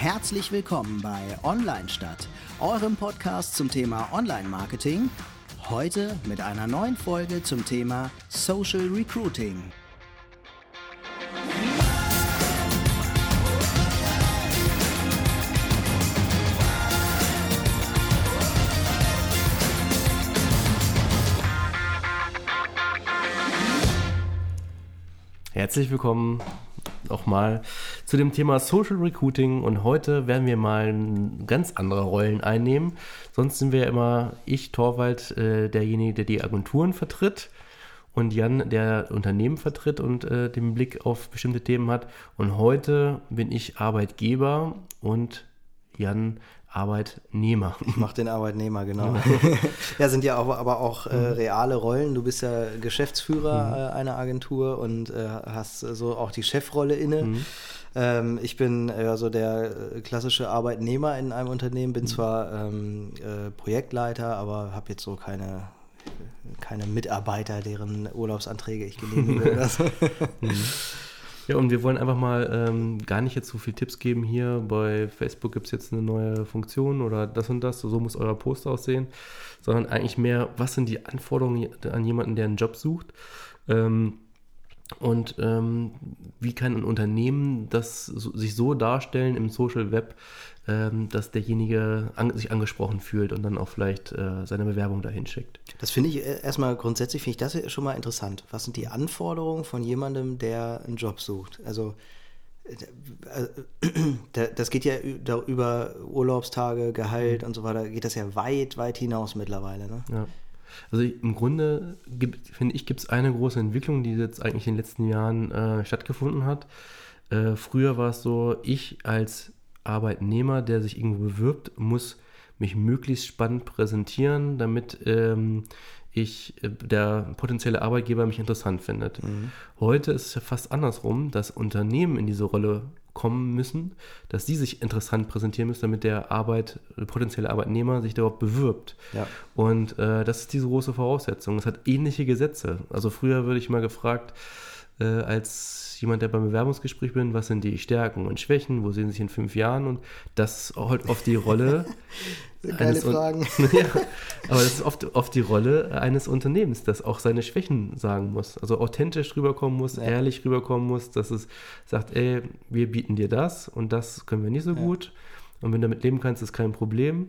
Herzlich willkommen bei Online Stadt, eurem Podcast zum Thema Online-Marketing. Heute mit einer neuen Folge zum Thema Social Recruiting. Herzlich willkommen nochmal zu dem Thema Social Recruiting und heute werden wir mal ganz andere Rollen einnehmen. Sonst sind wir ja immer ich, Torwald, äh, derjenige, der die Agenturen vertritt und Jan, der Unternehmen vertritt und äh, den Blick auf bestimmte Themen hat. Und heute bin ich Arbeitgeber und Jan Arbeitnehmer. Ich mache den Arbeitnehmer, genau. ja, sind ja auch, aber auch äh, mhm. reale Rollen. Du bist ja Geschäftsführer mhm. äh, einer Agentur und äh, hast so auch die Chefrolle inne. Mhm. Ähm, ich bin ja so der äh, klassische Arbeitnehmer in einem Unternehmen, bin mhm. zwar ähm, äh, Projektleiter, aber habe jetzt so keine keine Mitarbeiter, deren Urlaubsanträge ich genehmige. Mhm. Ja, und wir wollen einfach mal ähm, gar nicht jetzt so viel Tipps geben hier. Bei Facebook gibt es jetzt eine neue Funktion oder das und das, so muss euer Post aussehen, sondern eigentlich mehr, was sind die Anforderungen an jemanden, der einen Job sucht. Ähm, und ähm, wie kann ein Unternehmen das so, sich so darstellen im Social Web, ähm, dass derjenige an, sich angesprochen fühlt und dann auch vielleicht äh, seine Bewerbung dahin schickt? Das finde ich äh, erstmal grundsätzlich, finde ich das schon mal interessant. Was sind die Anforderungen von jemandem, der einen Job sucht? Also äh, das geht ja über Urlaubstage, Gehalt und so weiter, geht das ja weit, weit hinaus mittlerweile. Ne? Ja. Also im Grunde finde ich, gibt es eine große Entwicklung, die jetzt eigentlich in den letzten Jahren äh, stattgefunden hat. Äh, früher war es so, ich als Arbeitnehmer, der sich irgendwo bewirbt, muss mich möglichst spannend präsentieren, damit ähm, ich, äh, der potenzielle Arbeitgeber mich interessant findet. Mhm. Heute ist es ja fast andersrum, dass Unternehmen in diese Rolle kommen müssen, dass die sich interessant präsentieren müssen, damit der Arbeit, der potenzielle Arbeitnehmer sich darauf bewirbt. Ja. Und äh, das ist diese große Voraussetzung. Es hat ähnliche Gesetze. Also früher würde ich mal gefragt, äh, als jemand, der beim Bewerbungsgespräch bin, was sind die Stärken und Schwächen, wo sehen Sie sich in fünf Jahren? Und das holt oft die Rolle. Geile Fragen. ja, aber das ist oft, oft die Rolle eines Unternehmens, das auch seine Schwächen sagen muss. Also authentisch rüberkommen muss, ja. ehrlich rüberkommen muss, dass es sagt, ey, wir bieten dir das und das können wir nicht so ja. gut. Und wenn du damit leben kannst, ist kein Problem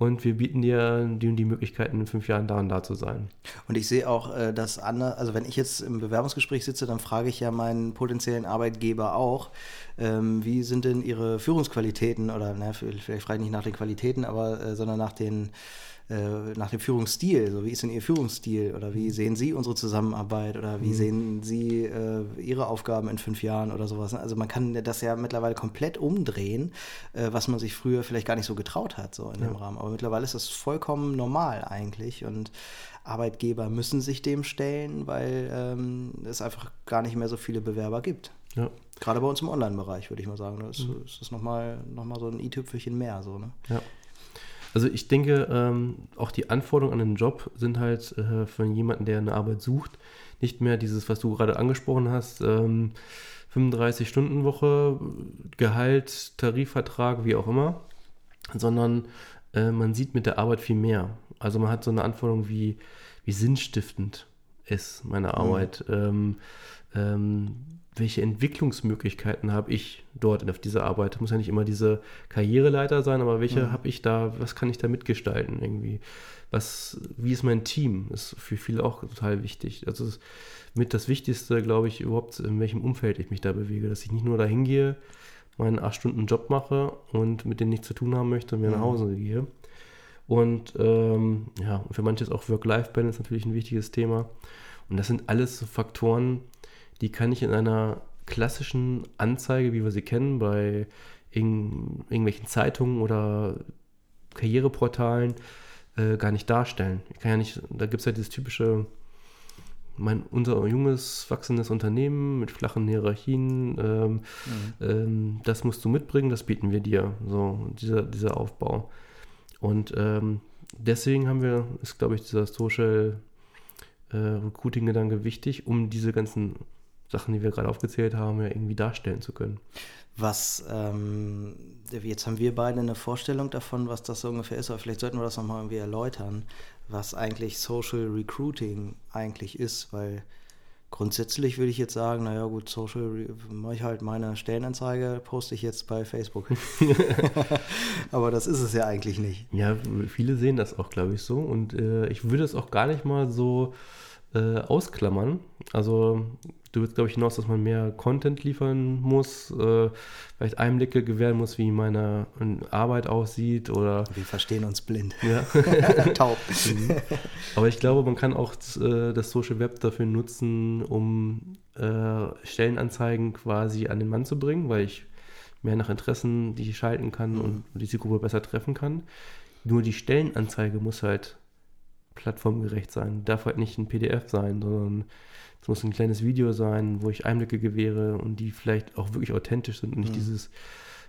und wir bieten dir die, die Möglichkeiten, in fünf Jahren da und da zu sein. Und ich sehe auch, äh, dass andere, also wenn ich jetzt im Bewerbungsgespräch sitze, dann frage ich ja meinen potenziellen Arbeitgeber auch, ähm, wie sind denn ihre Führungsqualitäten oder na, vielleicht frage ich nicht nach den Qualitäten, aber äh, sondern nach den äh, nach dem Führungsstil. So, wie ist denn Ihr Führungsstil? Oder wie sehen Sie unsere Zusammenarbeit? Oder wie mhm. sehen Sie äh, Ihre Aufgaben in fünf Jahren oder sowas? Also man kann das ja mittlerweile komplett umdrehen, äh, was man sich früher vielleicht gar nicht so getraut hat, so in ja. dem Rahmen. Aber mittlerweile ist das vollkommen normal eigentlich. Und Arbeitgeber müssen sich dem stellen, weil ähm, es einfach gar nicht mehr so viele Bewerber gibt. Ja. Gerade bei uns im Online-Bereich, würde ich mal sagen. Das ist, mhm. ist das nochmal noch mal so ein i-Tüpfelchen mehr. So, ne? Ja. Also ich denke, ähm, auch die Anforderungen an den Job sind halt äh, für jemanden, der eine Arbeit sucht, nicht mehr dieses, was du gerade angesprochen hast, ähm, 35-Stunden-Woche, Gehalt, Tarifvertrag, wie auch immer, sondern äh, man sieht mit der Arbeit viel mehr. Also man hat so eine Anforderung wie, wie sinnstiftend ist meine mhm. Arbeit. Mhm. Ähm, ähm, welche Entwicklungsmöglichkeiten habe ich dort auf dieser Arbeit? Muss ja nicht immer diese Karriereleiter sein, aber welche mhm. habe ich da, was kann ich da mitgestalten irgendwie? Was, wie ist mein Team? Ist für viele auch total wichtig. Also ist mit das Wichtigste, glaube ich, überhaupt, in welchem Umfeld ich mich da bewege, dass ich nicht nur dahin gehe, meinen acht Stunden Job mache und mit denen nichts zu tun haben möchte und mir mhm. nach Hause gehe. Und ähm, ja, für manche ist auch Work-Life-Balance natürlich ein wichtiges Thema. Und das sind alles so Faktoren, die kann ich in einer klassischen Anzeige, wie wir sie kennen, bei in, irgendwelchen Zeitungen oder Karriereportalen äh, gar nicht darstellen. Ich kann ja nicht, da gibt es ja dieses typische, mein, unser junges, wachsendes Unternehmen mit flachen Hierarchien, ähm, mhm. ähm, das musst du mitbringen, das bieten wir dir. So, dieser, dieser Aufbau. Und ähm, deswegen haben wir, ist glaube ich, dieser Social äh, Recruiting-Gedanke wichtig, um diese ganzen Sachen, die wir gerade aufgezählt haben, ja irgendwie darstellen zu können. Was, ähm, jetzt haben wir beide eine Vorstellung davon, was das so ungefähr ist, aber vielleicht sollten wir das nochmal irgendwie erläutern, was eigentlich Social Recruiting eigentlich ist, weil grundsätzlich würde ich jetzt sagen, naja gut, Social, mache ich halt meine Stellenanzeige, poste ich jetzt bei Facebook. aber das ist es ja eigentlich nicht. Ja, viele sehen das auch, glaube ich, so und äh, ich würde es auch gar nicht mal so äh, ausklammern. Also du willst, glaube ich, hinaus, dass man mehr Content liefern muss, äh, vielleicht Einblicke gewähren muss, wie meine Arbeit aussieht oder. Wir verstehen uns blind. Ja. Taub. Mhm. Aber ich glaube, man kann auch äh, das Social Web dafür nutzen, um äh, Stellenanzeigen quasi an den Mann zu bringen, weil ich mehr nach Interessen die ich schalten kann mhm. und die Zielgruppe besser treffen kann. Nur die Stellenanzeige muss halt plattformgerecht sein. Darf halt nicht ein PDF sein, sondern es muss ein kleines Video sein, wo ich Einblicke gewähre und die vielleicht auch wirklich authentisch sind und nicht mhm. dieses,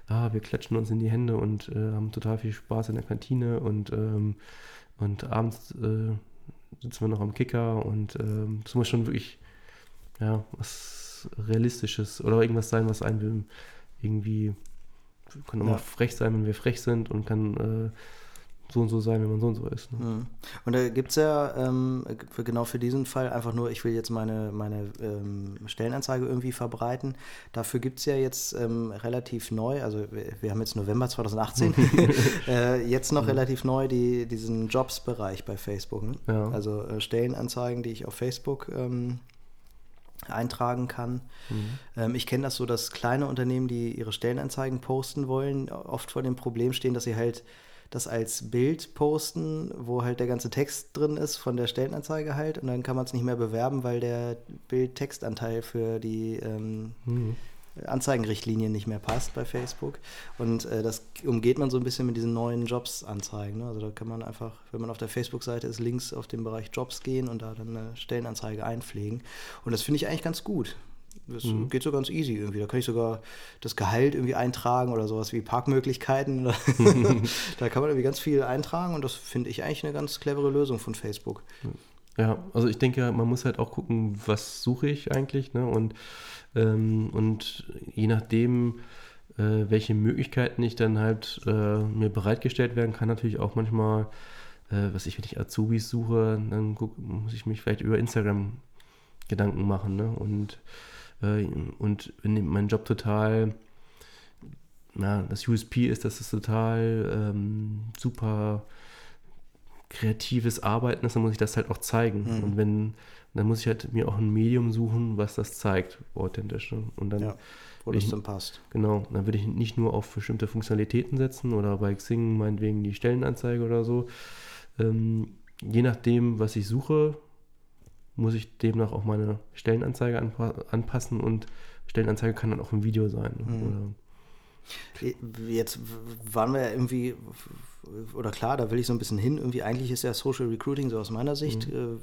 ah, wir klatschen uns in die Hände und äh, haben total viel Spaß in der Kantine und, ähm, und abends äh, sitzen wir noch am Kicker und ähm, es muss schon wirklich, ja, was Realistisches oder irgendwas sein, was einen irgendwie, kann auch ja. mal frech sein, wenn wir frech sind und kann äh, so und so sein, wenn man so und so ist. Ne? Und da gibt es ja ähm, für, genau für diesen Fall einfach nur, ich will jetzt meine, meine ähm, Stellenanzeige irgendwie verbreiten. Dafür gibt es ja jetzt ähm, relativ neu, also wir, wir, haben jetzt November 2018, äh, jetzt noch mhm. relativ neu die, diesen Jobs-Bereich bei Facebook. Ne? Ja. Also äh, Stellenanzeigen, die ich auf Facebook ähm, eintragen kann. Mhm. Ähm, ich kenne das so, dass kleine Unternehmen, die ihre Stellenanzeigen posten wollen, oft vor dem Problem stehen, dass sie halt das als Bild posten, wo halt der ganze Text drin ist von der Stellenanzeige halt und dann kann man es nicht mehr bewerben, weil der Bild-Textanteil für die ähm, mhm. Anzeigenrichtlinien nicht mehr passt bei Facebook. Und äh, das umgeht man so ein bisschen mit diesen neuen Jobs-Anzeigen. Ne? Also da kann man einfach, wenn man auf der Facebook-Seite ist, links auf den Bereich Jobs gehen und da dann eine Stellenanzeige einpflegen. Und das finde ich eigentlich ganz gut. Das mhm. geht so ganz easy irgendwie. Da kann ich sogar das Gehalt irgendwie eintragen oder sowas wie Parkmöglichkeiten. da kann man irgendwie ganz viel eintragen und das finde ich eigentlich eine ganz clevere Lösung von Facebook. Ja, also ich denke, man muss halt auch gucken, was suche ich eigentlich. Ne? Und, ähm, und je nachdem, äh, welche Möglichkeiten ich dann halt äh, mir bereitgestellt werden kann, natürlich auch manchmal, äh, was ich, wenn ich Azubis suche, dann guck, muss ich mich vielleicht über Instagram Gedanken machen. Ne? Und äh, und mein Job total, na, das USP ist, dass es total ähm, super kreatives Arbeiten ist, dann muss ich das halt auch zeigen. Mhm. Und wenn, dann muss ich halt mir auch ein Medium suchen, was das zeigt, authentisch. Ne? Und dann, ja, wo das dann passt. Genau, dann würde ich nicht nur auf bestimmte Funktionalitäten setzen oder bei Xing meinetwegen die Stellenanzeige oder so. Ähm, je nachdem, was ich suche, muss ich demnach auch meine Stellenanzeige anpa anpassen und Stellenanzeige kann dann auch ein Video sein. Mhm. Jetzt waren wir ja irgendwie, oder klar, da will ich so ein bisschen hin, irgendwie eigentlich ist ja Social Recruiting so aus meiner Sicht, mhm.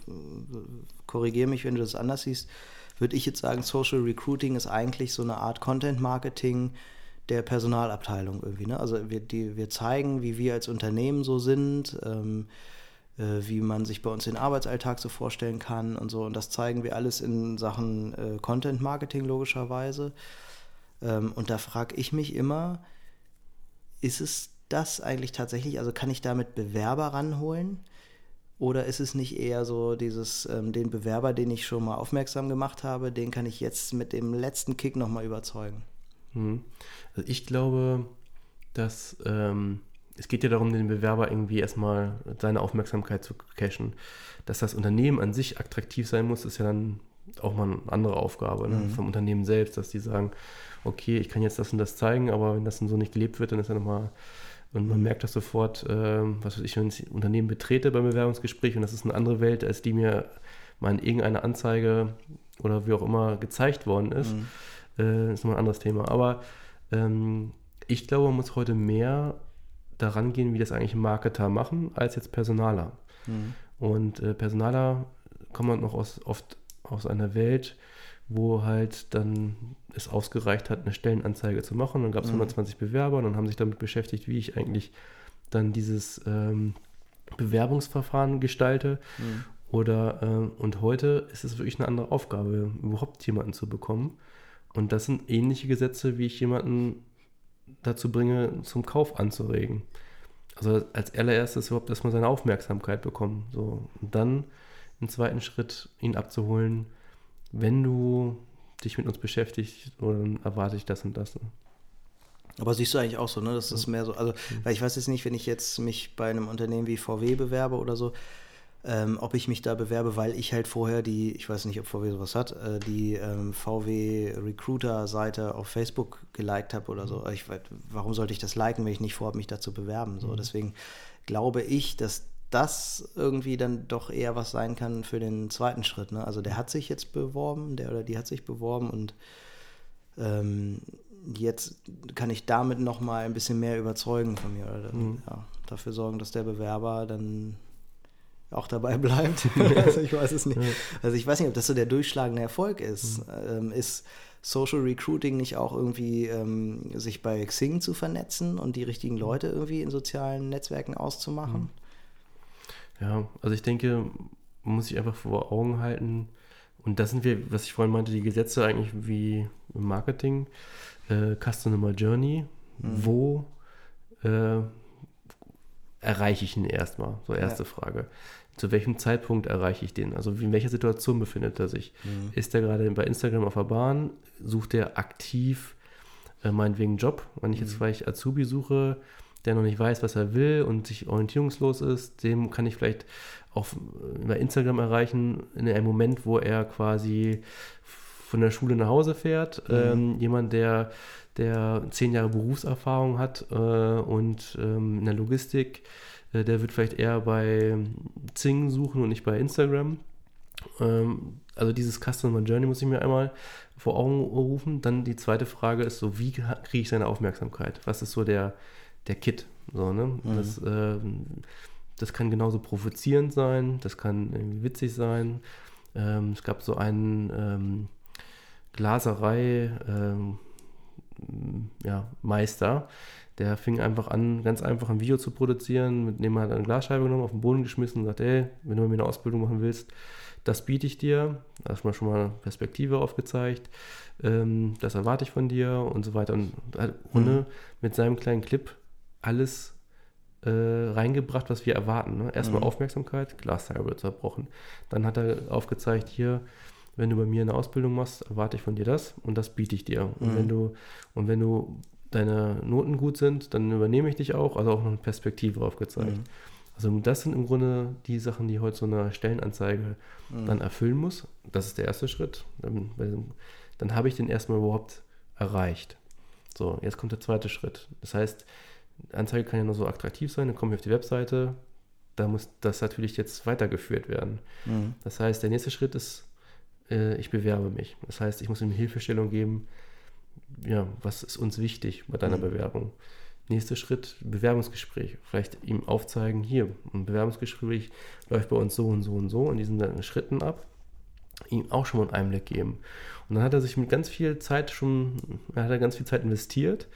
äh, korrigiere mich, wenn du das anders siehst, würde ich jetzt sagen, Social Recruiting ist eigentlich so eine Art Content Marketing der Personalabteilung irgendwie. Ne? Also wir, die, wir zeigen, wie wir als Unternehmen so sind, ähm, äh, wie man sich bei uns den Arbeitsalltag so vorstellen kann und so. Und das zeigen wir alles in Sachen äh, Content Marketing logischerweise. Ähm, und da frage ich mich immer, ist es das eigentlich tatsächlich? Also kann ich damit Bewerber ranholen? Oder ist es nicht eher so dieses, ähm, den Bewerber, den ich schon mal aufmerksam gemacht habe, den kann ich jetzt mit dem letzten Kick nochmal überzeugen? Mhm. Also ich glaube, dass ähm, es geht ja darum, den Bewerber irgendwie erstmal seine Aufmerksamkeit zu cashen. Dass das Unternehmen an sich attraktiv sein muss, ist ja dann auch mal eine andere Aufgabe ne? mhm. vom Unternehmen selbst, dass die sagen, okay, ich kann jetzt das und das zeigen, aber wenn das dann so nicht gelebt wird, dann ist ja nochmal, und man merkt das sofort, äh, was weiß ich, wenn ich ein Unternehmen betrete beim Bewerbungsgespräch und das ist eine andere Welt, als die mir mal in irgendeiner Anzeige oder wie auch immer gezeigt worden ist, mhm. äh, ist nochmal ein anderes Thema. Aber ähm, ich glaube, man muss heute mehr daran gehen, wie das eigentlich Marketer machen, als jetzt Personaler. Mhm. Und äh, Personaler kommen noch aus, oft aus einer Welt, wo halt dann es ausgereicht hat, eine Stellenanzeige zu machen. Dann gab es mhm. 120 Bewerber und dann haben sich damit beschäftigt, wie ich eigentlich dann dieses ähm, Bewerbungsverfahren gestalte. Mhm. Oder äh, und heute ist es wirklich eine andere Aufgabe, überhaupt jemanden zu bekommen. Und das sind ähnliche Gesetze, wie ich jemanden dazu bringe, zum Kauf anzuregen. Also als allererstes überhaupt erstmal seine Aufmerksamkeit bekommen. So. Und dann im zweiten Schritt ihn abzuholen, wenn du dich mit uns beschäftigst, dann erwarte ich das und das. Aber siehst du eigentlich auch so, ne? Das ist mehr so, also, weil ich weiß jetzt nicht, wenn ich jetzt mich bei einem Unternehmen wie VW bewerbe oder so, ähm, ob ich mich da bewerbe, weil ich halt vorher die, ich weiß nicht, ob VW sowas hat, äh, die ähm, VW Recruiter-Seite auf Facebook geliked habe oder so. Mhm. Ich, warum sollte ich das liken, wenn ich nicht vorhabe, mich da zu bewerben? So, mhm. deswegen glaube ich, dass das irgendwie dann doch eher was sein kann für den zweiten Schritt. Ne? Also der hat sich jetzt beworben, der oder die hat sich beworben und ähm, jetzt kann ich damit noch mal ein bisschen mehr überzeugen von mir oder mhm. ja, dafür sorgen, dass der Bewerber dann auch dabei bleibt. also ich weiß es nicht. Also ich weiß nicht, ob das so der durchschlagende Erfolg ist. Mhm. Ähm, ist Social Recruiting nicht auch irgendwie ähm, sich bei Xing zu vernetzen und die richtigen mhm. Leute irgendwie in sozialen Netzwerken auszumachen? Mhm. Ja, also ich denke, man muss sich einfach vor Augen halten, und das sind wir, was ich vorhin meinte, die Gesetze eigentlich wie im Marketing, äh, Customer Journey, mhm. wo äh, erreiche ich ihn erstmal? So erste ja. Frage. Zu welchem Zeitpunkt erreiche ich den? Also in welcher Situation befindet er sich? Mhm. Ist er gerade bei Instagram auf der Bahn? Sucht er aktiv äh, meinetwegen Job? Wenn ich jetzt mhm. vielleicht Azubi suche, der noch nicht weiß, was er will und sich orientierungslos ist, dem kann ich vielleicht auf, bei Instagram erreichen, in einem Moment, wo er quasi von der Schule nach Hause fährt. Mhm. Ähm, jemand, der, der zehn Jahre Berufserfahrung hat äh, und ähm, in der Logistik, äh, der wird vielleicht eher bei Zing suchen und nicht bei Instagram. Ähm, also dieses Customer Journey muss ich mir einmal vor Augen rufen. Dann die zweite Frage ist so, wie kriege ich seine Aufmerksamkeit? Was ist so der, der Kit. So, ne? Mhm. Das, äh, das kann genauso provozierend sein, das kann irgendwie witzig sein. Ähm, es gab so einen ähm, Glaserei ähm, ja, Meister, der fing einfach an, ganz einfach ein Video zu produzieren, mit dem er eine Glasscheibe genommen, auf den Boden geschmissen und sagt, ey, wenn du mit mir eine Ausbildung machen willst, das biete ich dir. Erstmal schon mal Perspektive aufgezeigt. Ähm, das erwarte ich von dir und so weiter. Und halt ohne mhm. mit seinem kleinen Clip alles äh, reingebracht, was wir erwarten. Ne? Erstmal mhm. Aufmerksamkeit, wird zerbrochen. Dann hat er aufgezeigt, hier, wenn du bei mir eine Ausbildung machst, erwarte ich von dir das und das biete ich dir. Und mhm. wenn du, und wenn du deine Noten gut sind, dann übernehme ich dich auch, also auch noch eine Perspektive aufgezeigt. Mhm. Also das sind im Grunde die Sachen, die heute so eine Stellenanzeige mhm. dann erfüllen muss. Das ist der erste Schritt. Dann, dann habe ich den erstmal überhaupt erreicht. So, jetzt kommt der zweite Schritt. Das heißt, Anzeige kann ja nur so attraktiv sein, dann komme ich auf die Webseite, da muss das natürlich jetzt weitergeführt werden. Mhm. Das heißt, der nächste Schritt ist, äh, ich bewerbe mich. Das heißt, ich muss ihm Hilfestellung geben, ja, was ist uns wichtig bei deiner mhm. Bewerbung. Nächster Schritt, Bewerbungsgespräch. Vielleicht ihm aufzeigen, hier, ein Bewerbungsgespräch läuft bei uns so und so und so in diesen Schritten ab. Ihm auch schon mal einen Einblick geben. Und dann hat er sich mit ganz viel Zeit schon, er hat er ganz viel Zeit investiert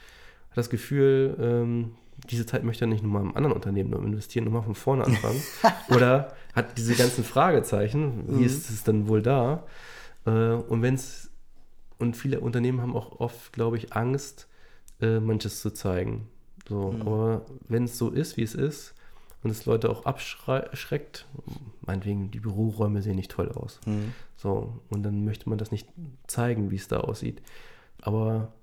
hat das Gefühl, ähm, diese Zeit möchte er nicht nur mal im anderen Unternehmen investieren, nur mal von vorne anfangen. Oder hat diese ganzen Fragezeichen, wie mhm. ist es denn wohl da? Äh, und wenn es, und viele Unternehmen haben auch oft, glaube ich, Angst, äh, manches zu zeigen. So, mhm. aber wenn es so ist, wie es ist, und es Leute auch abschreckt, meinetwegen, die Büroräume sehen nicht toll aus. Mhm. So, und dann möchte man das nicht zeigen, wie es da aussieht. Aber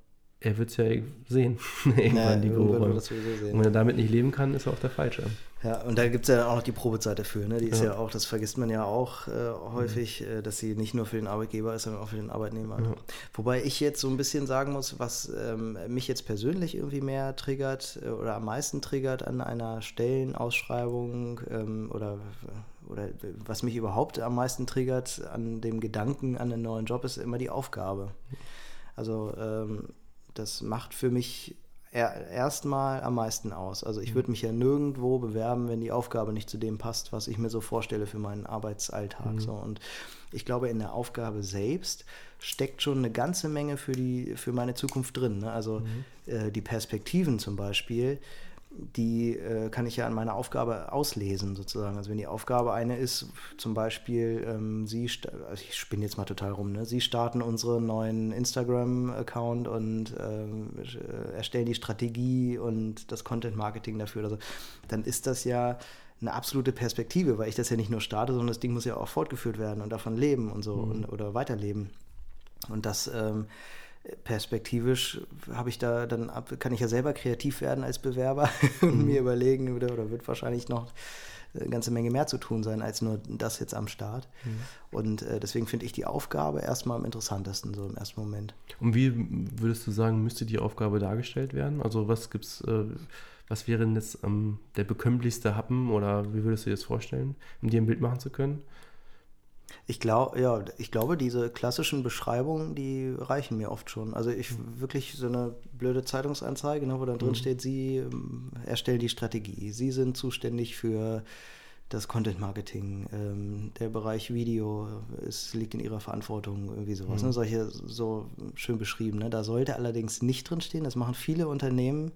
er wird es ja sehen, irgendwann ja, die Büroräume. Und wenn er damit nicht leben kann, ist er auch der Falsche. Ja, und da gibt es ja auch noch die Probezeit dafür. Ne? Die ist ja. ja auch, das vergisst man ja auch äh, häufig, mhm. äh, dass sie nicht nur für den Arbeitgeber ist, sondern auch für den Arbeitnehmer. Ja. Wobei ich jetzt so ein bisschen sagen muss, was ähm, mich jetzt persönlich irgendwie mehr triggert äh, oder am meisten triggert an einer Stellenausschreibung ähm, oder, oder was mich überhaupt am meisten triggert an dem Gedanken an einen neuen Job, ist immer die Aufgabe. Also ähm, das macht für mich erstmal am meisten aus. Also ich mhm. würde mich ja nirgendwo bewerben, wenn die Aufgabe nicht zu dem passt, was ich mir so vorstelle für meinen Arbeitsalltag. Mhm. So. Und ich glaube, in der Aufgabe selbst steckt schon eine ganze Menge für, die, für meine Zukunft drin. Ne? Also mhm. äh, die Perspektiven zum Beispiel, die äh, kann ich ja an meiner Aufgabe auslesen, sozusagen. Also wenn die Aufgabe eine ist, zum Beispiel, ähm, Sie, also ich spinne jetzt mal total rum, ne? Sie starten unseren neuen Instagram-Account und ähm, äh, erstellen die Strategie und das Content-Marketing dafür oder so, dann ist das ja eine absolute Perspektive, weil ich das ja nicht nur starte, sondern das Ding muss ja auch fortgeführt werden und davon leben und so mhm. und, oder weiterleben. Und das ähm, perspektivisch habe ich da dann kann ich ja selber kreativ werden als Bewerber und mhm. mir überlegen oder, oder wird wahrscheinlich noch eine ganze Menge mehr zu tun sein als nur das jetzt am Start. Mhm. Und äh, deswegen finde ich die Aufgabe erstmal am interessantesten, so im ersten Moment. Und wie würdest du sagen, müsste die Aufgabe dargestellt werden? Also was gibt's, äh, was wäre denn jetzt ähm, der bekömmlichste Happen oder wie würdest du dir das vorstellen, um dir ein Bild machen zu können? Ich glaube, ja, ich glaube, diese klassischen Beschreibungen, die reichen mir oft schon. Also ich wirklich so eine blöde Zeitungsanzeige, ne, wo dann drin mhm. steht, Sie ähm, erstellen die Strategie, Sie sind zuständig für das Content Marketing, ähm, der Bereich Video, es liegt in ihrer Verantwortung, irgendwie sowas. Ne? Mhm. Ne? Solche so schön beschrieben. Ne? Da sollte allerdings nicht drin stehen. Das machen viele Unternehmen,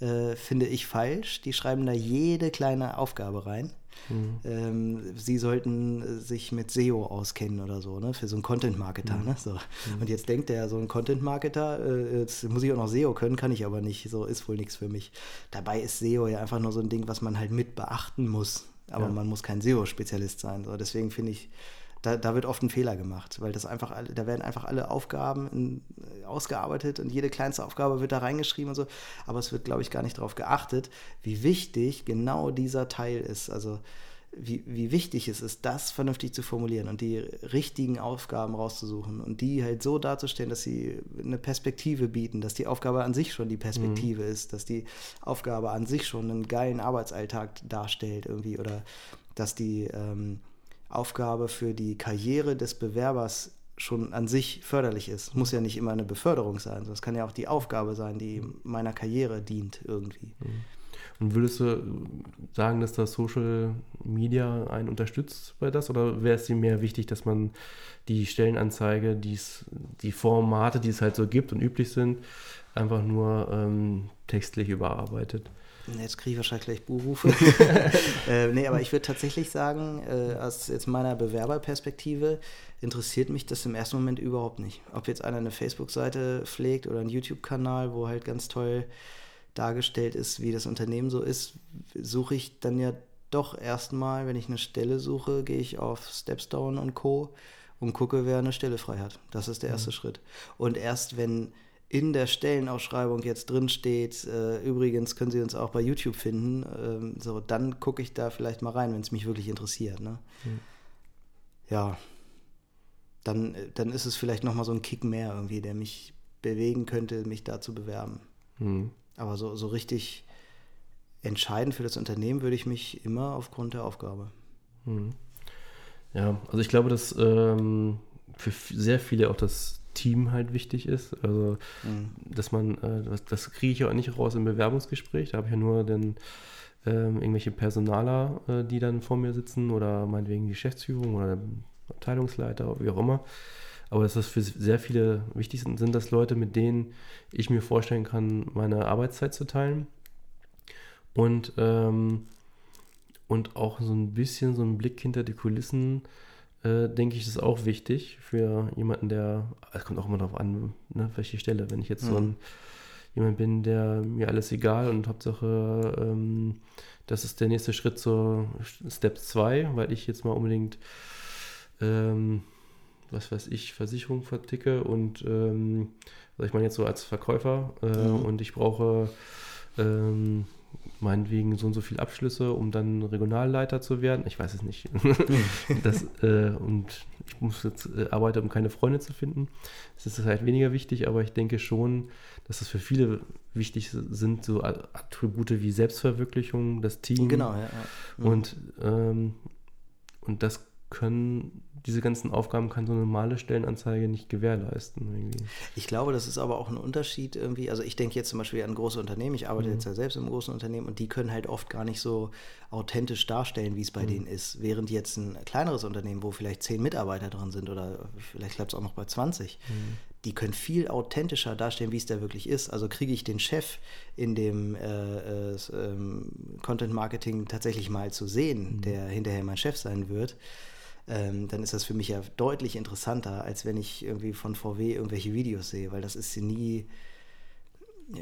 äh, finde ich falsch. Die schreiben da jede kleine Aufgabe rein. Mhm. Ähm, sie sollten sich mit SEO auskennen oder so, ne? für so einen Content-Marketer. Mhm. Ne? So. Mhm. Und jetzt denkt der, so ein Content-Marketer, äh, jetzt muss ich auch noch SEO können, kann ich aber nicht, so ist wohl nichts für mich. Dabei ist SEO ja einfach nur so ein Ding, was man halt mit beachten muss. Aber ja. man muss kein SEO-Spezialist sein. So. Deswegen finde ich, da, da, wird oft ein Fehler gemacht, weil das einfach, da werden einfach alle Aufgaben in, äh, ausgearbeitet und jede kleinste Aufgabe wird da reingeschrieben und so. Aber es wird, glaube ich, gar nicht darauf geachtet, wie wichtig genau dieser Teil ist. Also wie, wie wichtig es ist, das vernünftig zu formulieren und die richtigen Aufgaben rauszusuchen und die halt so darzustellen, dass sie eine Perspektive bieten, dass die Aufgabe an sich schon die Perspektive mhm. ist, dass die Aufgabe an sich schon einen geilen Arbeitsalltag darstellt irgendwie oder dass die ähm, Aufgabe für die Karriere des Bewerbers schon an sich förderlich ist. Muss ja nicht immer eine Beförderung sein, sondern es kann ja auch die Aufgabe sein, die meiner Karriere dient irgendwie. Mhm. Und würdest du sagen, dass das Social Media einen unterstützt bei das? Oder wäre es dir mehr wichtig, dass man die Stellenanzeige, die's, die Formate, die es halt so gibt und üblich sind, einfach nur ähm, textlich überarbeitet? Jetzt kriege ich wahrscheinlich gleich Buhrufe. äh, nee, aber ich würde tatsächlich sagen, äh, aus jetzt meiner Bewerberperspektive interessiert mich das im ersten Moment überhaupt nicht. Ob jetzt einer eine Facebook-Seite pflegt oder einen YouTube-Kanal, wo halt ganz toll dargestellt ist, wie das Unternehmen so ist, suche ich dann ja doch erstmal, wenn ich eine Stelle suche, gehe ich auf Stepstone und Co. und gucke, wer eine Stelle frei hat. Das ist der erste mhm. Schritt. Und erst wenn in der Stellenausschreibung jetzt drin steht, äh, übrigens können Sie uns auch bei YouTube finden, ähm, so, dann gucke ich da vielleicht mal rein, wenn es mich wirklich interessiert. Ne? Mhm. Ja, dann, dann ist es vielleicht nochmal so ein Kick mehr irgendwie, der mich bewegen könnte, mich da zu bewerben. Mhm. Aber so, so richtig entscheidend für das Unternehmen würde ich mich immer aufgrund der Aufgabe. Mhm. Ja, also ich glaube, dass ähm, für sehr viele auch das Team halt wichtig ist. Also, mhm. dass man, äh, das, das kriege ich ja auch nicht raus im Bewerbungsgespräch. Da habe ich ja nur den, ähm, irgendwelche Personaler, äh, die dann vor mir sitzen oder meinetwegen die Geschäftsführung oder Abteilungsleiter, wie auch immer. Aber dass das für sehr viele wichtig sind, sind das Leute, mit denen ich mir vorstellen kann, meine Arbeitszeit zu teilen. Und, ähm, und auch so ein bisschen so ein Blick hinter die Kulissen äh, denke ich, ist auch wichtig für jemanden, der, es kommt auch immer darauf an, ne, welche Stelle. Wenn ich jetzt mhm. so ein jemand bin, der mir alles egal und Hauptsache, ähm, das ist der nächste Schritt zur Step 2, weil ich jetzt mal unbedingt, ähm, was weiß ich, Versicherung verticke und, ähm, also ich meine jetzt so als Verkäufer äh, mhm. und ich brauche ähm, meinetwegen so und so viele Abschlüsse, um dann Regionalleiter zu werden. Ich weiß es nicht. das, äh, und ich muss jetzt äh, arbeiten, um keine Freunde zu finden. Das ist halt weniger wichtig, aber ich denke schon, dass es für viele wichtig sind, so Attribute wie Selbstverwirklichung, das Team. Genau, ja. ja. Mhm. Und, ähm, und das können diese ganzen Aufgaben kann so eine normale Stellenanzeige nicht gewährleisten. Irgendwie. Ich glaube, das ist aber auch ein Unterschied irgendwie. Also ich denke jetzt zum Beispiel an große Unternehmen. Ich arbeite mhm. jetzt ja selbst im großen Unternehmen und die können halt oft gar nicht so authentisch darstellen, wie es bei mhm. denen ist. Während jetzt ein kleineres Unternehmen, wo vielleicht zehn Mitarbeiter drin sind oder vielleicht bleibt es auch noch bei 20, mhm. die können viel authentischer darstellen, wie es da wirklich ist. Also kriege ich den Chef in dem äh, äh, Content Marketing tatsächlich mal zu sehen, mhm. der hinterher mein Chef sein wird, ähm, dann ist das für mich ja deutlich interessanter, als wenn ich irgendwie von VW irgendwelche Videos sehe, weil das ist nie,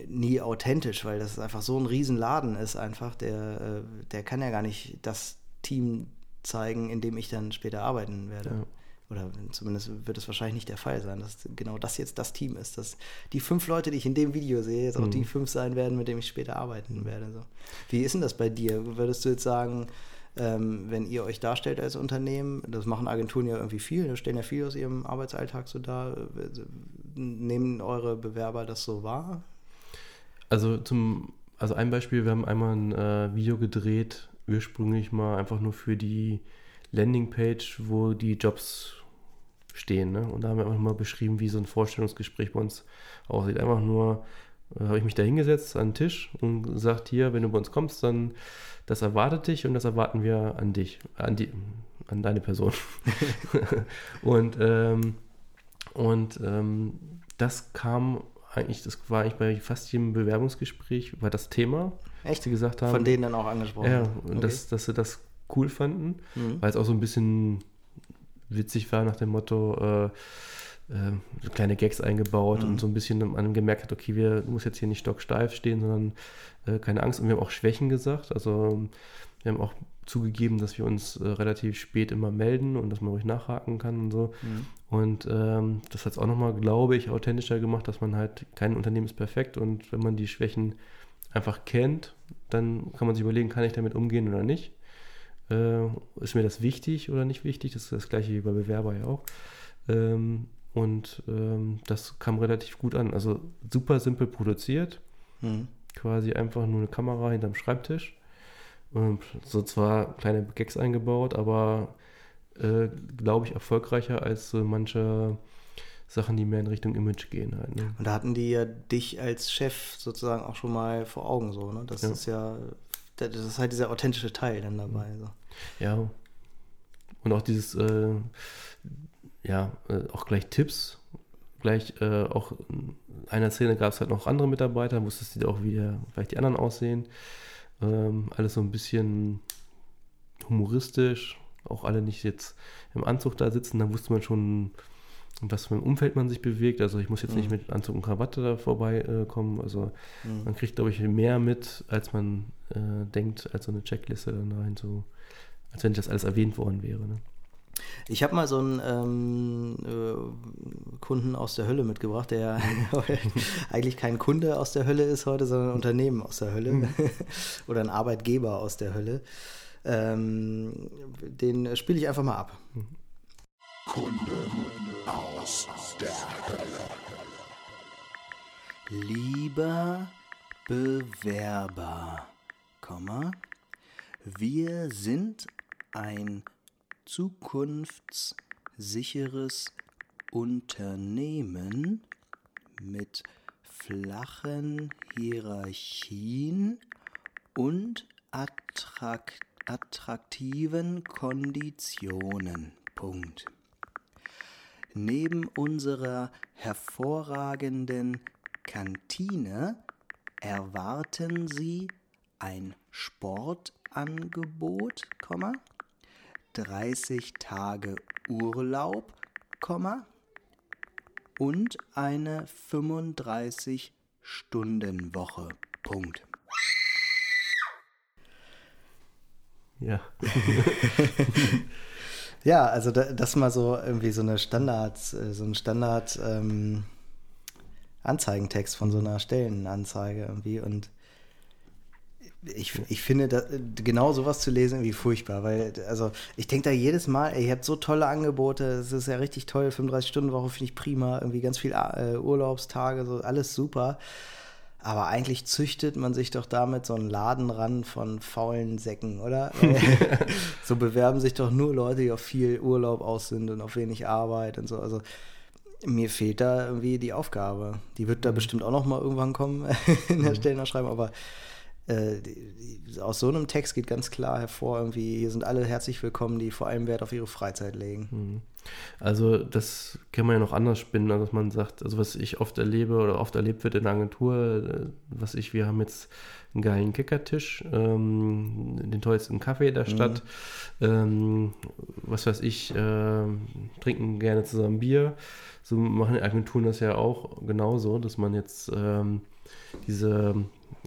nie authentisch, weil das einfach so ein Riesenladen ist einfach, der, äh, der kann ja gar nicht das Team zeigen, in dem ich dann später arbeiten werde. Ja oder zumindest wird es wahrscheinlich nicht der Fall sein, dass genau das jetzt das Team ist, dass die fünf Leute, die ich in dem Video sehe, jetzt auch mhm. die fünf sein werden, mit denen ich später arbeiten werde. So. Wie ist denn das bei dir? Würdest du jetzt sagen, ähm, wenn ihr euch darstellt als Unternehmen, das machen Agenturen ja irgendwie viel, da stellen ja viel aus ihrem Arbeitsalltag so dar, nehmen eure Bewerber das so wahr? Also zum, also ein Beispiel, wir haben einmal ein äh, Video gedreht, ursprünglich mal einfach nur für die Landingpage, wo die Jobs stehen. Ne? Und da haben wir einfach mal beschrieben, wie so ein Vorstellungsgespräch bei uns aussieht. Einfach nur habe ich mich da hingesetzt an den Tisch und gesagt, hier, wenn du bei uns kommst, dann das erwartet dich und das erwarten wir an dich, an, die, an deine Person. und ähm, und ähm, das kam eigentlich, das war eigentlich bei fast jedem Bewerbungsgespräch, war das Thema. Echt? Sie gesagt haben. Von denen dann auch angesprochen. Ja, und okay. dass, dass sie das cool fanden, mhm. weil es auch so ein bisschen witzig war nach dem Motto, äh, äh, so kleine Gags eingebaut mhm. und so ein bisschen man gemerkt hat, okay, wir muss jetzt hier nicht stocksteif stehen, sondern äh, keine Angst. Und wir haben auch Schwächen gesagt. Also wir haben auch zugegeben, dass wir uns äh, relativ spät immer melden und dass man ruhig nachhaken kann und so. Mhm. Und ähm, das hat es auch nochmal, glaube ich, authentischer gemacht, dass man halt, kein Unternehmen ist perfekt und wenn man die Schwächen einfach kennt, dann kann man sich überlegen, kann ich damit umgehen oder nicht. Äh, ist mir das wichtig oder nicht wichtig? Das ist das gleiche wie bei Bewerber ja auch. Ähm, und ähm, das kam relativ gut an. Also super simpel produziert. Mhm. Quasi einfach nur eine Kamera hinterm Schreibtisch. Und so zwar kleine Gags eingebaut, aber äh, glaube ich erfolgreicher als so manche Sachen, die mehr in Richtung Image gehen halt. Ne? Und da hatten die ja dich als Chef sozusagen auch schon mal vor Augen so, ne? Das ja. ist ja das ist halt dieser authentische Teil dann dabei. So. Ja. Und auch dieses, äh, ja, äh, auch gleich Tipps. Gleich äh, auch in einer Szene gab es halt noch andere Mitarbeiter, wusstest du auch, wie der, vielleicht die anderen aussehen. Ähm, alles so ein bisschen humoristisch, auch alle nicht jetzt im Anzug da sitzen, dann wusste man schon, in was für einem Umfeld man sich bewegt. Also ich muss jetzt mhm. nicht mit Anzug und Krawatte da vorbeikommen. Äh, also mhm. man kriegt, glaube ich, mehr mit, als man äh, denkt, als so eine Checkliste dann rein, so, als wenn das alles erwähnt worden wäre. Ne? Ich habe mal so einen ähm, äh, Kunden aus der Hölle mitgebracht, der eigentlich kein Kunde aus der Hölle ist heute, sondern ein Unternehmen aus der Hölle mhm. oder ein Arbeitgeber aus der Hölle. Ähm, den spiele ich einfach mal ab. Mhm. Kunden aus der Hölle. Lieber Bewerber, wir sind ein zukunftssicheres Unternehmen mit flachen Hierarchien und attraktiven Konditionen. Punkt. Neben unserer hervorragenden Kantine erwarten Sie ein Sportangebot, 30 Tage Urlaub, und eine 35-Stunden-Woche. Punkt. Ja. Ja, also da, das mal so irgendwie so eine Standard, äh, so ein Standard ähm, Anzeigentext von so einer Stellenanzeige irgendwie und ich, ich finde, da, genau sowas zu lesen irgendwie furchtbar, weil, also ich denke da jedes Mal, ey, ihr habt so tolle Angebote, es ist ja richtig toll, 35-Stunden-Woche finde ich prima, irgendwie ganz viel äh, Urlaubstage, so alles super. Aber eigentlich züchtet man sich doch damit so einen Laden ran von faulen Säcken, oder? so bewerben sich doch nur Leute, die auf viel Urlaub aus sind und auf wenig Arbeit und so. Also mir fehlt da irgendwie die Aufgabe. Die wird da mhm. bestimmt auch noch mal irgendwann kommen in der mhm. Stellenausschreibung, aber äh, aus so einem Text geht ganz klar hervor, irgendwie, hier sind alle herzlich willkommen, die vor allem Wert auf ihre Freizeit legen. Mhm. Also das kann man ja noch anders spinnen, dass man sagt, also was ich oft erlebe oder oft erlebt wird in der Agentur, äh, was ich, wir haben jetzt einen geilen Kickertisch, ähm, den tollsten Kaffee der Stadt, mhm. ähm, was weiß ich, äh, trinken gerne zusammen Bier. So machen Agenturen das ja auch genauso, dass man jetzt ähm, diese,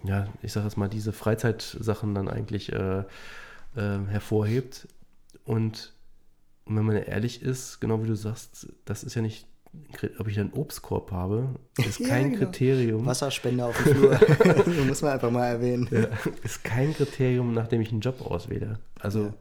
ja, ich sag es mal, diese Freizeitsachen dann eigentlich äh, äh, hervorhebt und und wenn man ehrlich ist, genau wie du sagst, das ist ja nicht, ob ich einen Obstkorb habe, ist kein ja, genau. Kriterium. Wasserspender auf dem Flur, muss man einfach mal erwähnen. Ja, ist kein Kriterium, nachdem ich einen Job auswähle. Also ja.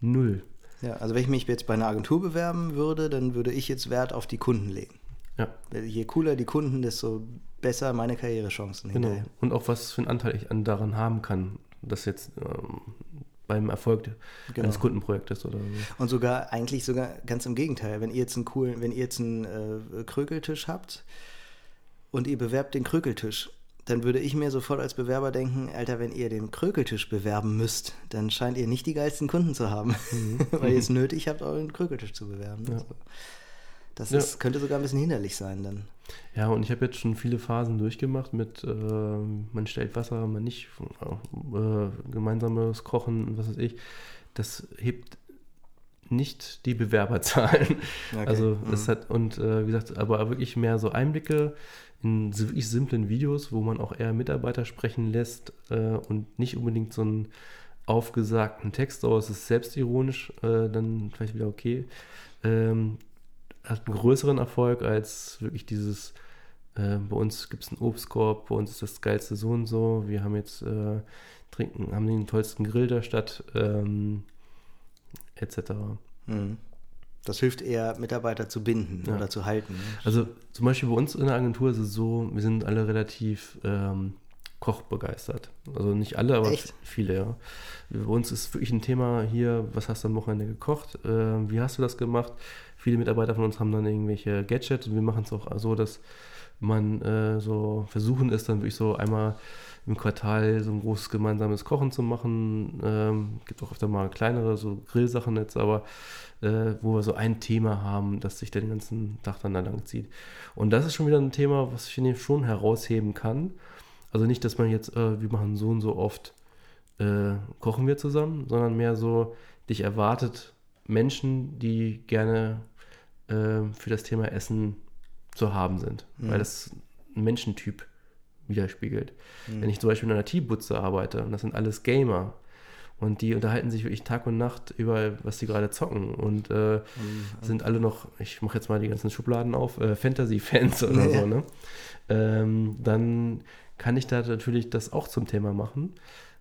null. Ja, also wenn ich mich jetzt bei einer Agentur bewerben würde, dann würde ich jetzt Wert auf die Kunden legen. Ja. Je cooler die Kunden, desto besser meine Karrierechancen. Genau. Hinterher. Und auch was für einen Anteil ich daran haben kann, dass jetzt ähm, beim Erfolg genau. eines Kundenprojektes oder so. Und sogar, eigentlich sogar ganz im Gegenteil. Wenn ihr jetzt einen coolen, wenn ihr jetzt einen äh, Krökeltisch habt und ihr bewerbt den Krökeltisch, dann würde ich mir sofort als Bewerber denken, Alter, wenn ihr den Krökeltisch bewerben müsst, dann scheint ihr nicht die geilsten Kunden zu haben, mhm. weil ihr es nötig habt, euren Krökeltisch zu bewerben. Ja. Also, das ja. ist, könnte sogar ein bisschen hinderlich sein dann. Ja, und ich habe jetzt schon viele Phasen durchgemacht mit, äh, man stellt Wasser, man nicht, äh, gemeinsames Kochen und was weiß ich. Das hebt nicht die Bewerberzahlen. Okay. Also das mhm. hat, und äh, wie gesagt, aber wirklich mehr so Einblicke in wirklich simplen Videos, wo man auch eher Mitarbeiter sprechen lässt äh, und nicht unbedingt so einen aufgesagten Text, aber es ist selbstironisch, äh, dann vielleicht wieder okay. Ähm, hat einen größeren Erfolg als wirklich dieses, äh, bei uns gibt es einen Obstkorb, bei uns ist das geilste so und so, wir haben jetzt, äh, trinken, haben den tollsten Grill der Stadt, ähm, etc. Mhm. Das hilft eher, Mitarbeiter zu binden ja. oder zu halten. Ne? Also zum Beispiel bei uns in der Agentur ist es so, wir sind alle relativ ähm, kochbegeistert. Also nicht alle, aber Echt? viele, ja. Bei uns ist wirklich ein Thema hier, was hast du am Wochenende gekocht? Äh, wie hast du das gemacht? Viele Mitarbeiter von uns haben dann irgendwelche Gadgets und wir machen es auch so, dass man äh, so versuchen ist, dann wirklich so einmal im Quartal so ein großes gemeinsames Kochen zu machen. Ähm, gibt auch öfter mal kleinere, so Grillsachen jetzt, aber äh, wo wir so ein Thema haben, das sich den ganzen Tag dann da lang zieht. Und das ist schon wieder ein Thema, was ich finde schon herausheben kann. Also nicht, dass man jetzt, äh, wir machen so und so oft, äh, kochen wir zusammen, sondern mehr so, dich erwartet Menschen, die gerne äh, für das Thema Essen zu haben sind, mhm. weil das ein Menschentyp widerspiegelt. Mhm. Wenn ich zum Beispiel in einer Teebutze arbeite und das sind alles Gamer und die unterhalten sich wirklich Tag und Nacht über, was sie gerade zocken und äh, mhm. sind alle noch, ich mache jetzt mal die ganzen Schubladen auf, äh, Fantasy-Fans oder ja. so, ne? Ähm, dann kann ich da natürlich das auch zum Thema machen.